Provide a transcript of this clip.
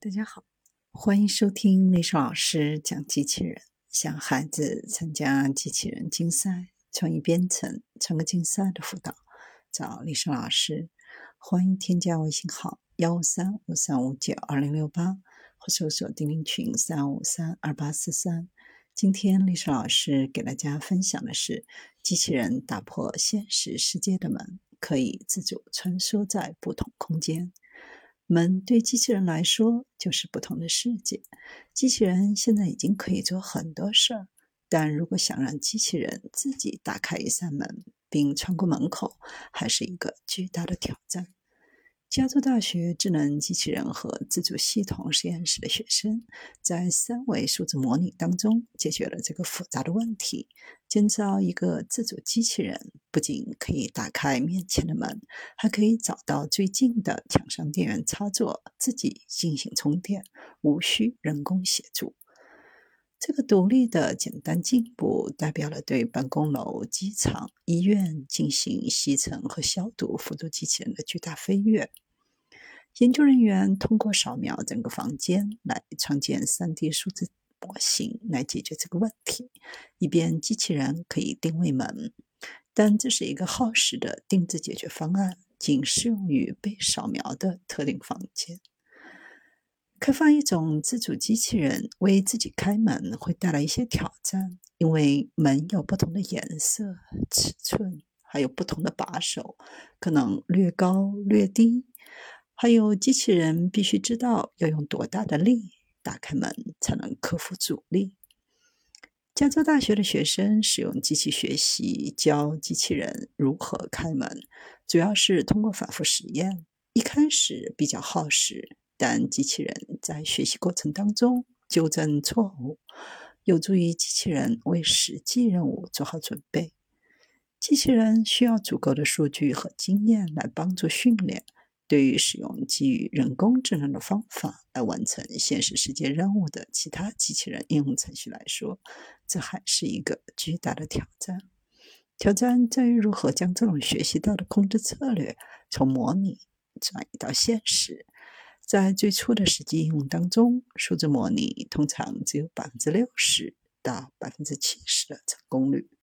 大家好，欢迎收听丽莎老师讲机器人。想孩子参加机器人竞赛、创意编程、创客竞赛的辅导，找丽莎老师。欢迎添加微信号幺三五三五九二零六八，或搜索钉钉群三五三二八四三。今天丽莎老师给大家分享的是：机器人打破现实世界的门，可以自主穿梭在不同空间。门对机器人来说就是不同的世界。机器人现在已经可以做很多事儿，但如果想让机器人自己打开一扇门并穿过门口，还是一个巨大的挑战。加州大学智能机器人和自主系统实验室的学生在三维数字模拟当中解决了这个复杂的问题。建造一个自主机器人，不仅可以打开面前的门，还可以找到最近的墙上电源插座，自己进行充电，无需人工协助。这个独立的简单进步，代表了对办公楼、机场、医院进行吸尘和消毒辅助机器人的巨大飞跃。研究人员通过扫描整个房间来创建 3D 数字模型，来解决这个问题，以便机器人可以定位门。但这是一个耗时的定制解决方案，仅适用于被扫描的特定房间。开发一种自主机器人为自己开门会带来一些挑战，因为门有不同的颜色、尺寸，还有不同的把手，可能略高略低。还有机器人必须知道要用多大的力打开门才能克服阻力。加州大学的学生使用机器学习教机器人如何开门，主要是通过反复实验。一开始比较耗时。但机器人在学习过程当中纠正错误，有助于机器人为实际任务做好准备。机器人需要足够的数据和经验来帮助训练。对于使用基于人工智能的方法来完成现实世界任务的其他机器人应用程序来说，这还是一个巨大的挑战。挑战在于如何将这种学习到的控制策略从模拟转移到现实。在最初的实际应用当中，数字模拟通常只有百分之六十到百分之七十的成功率。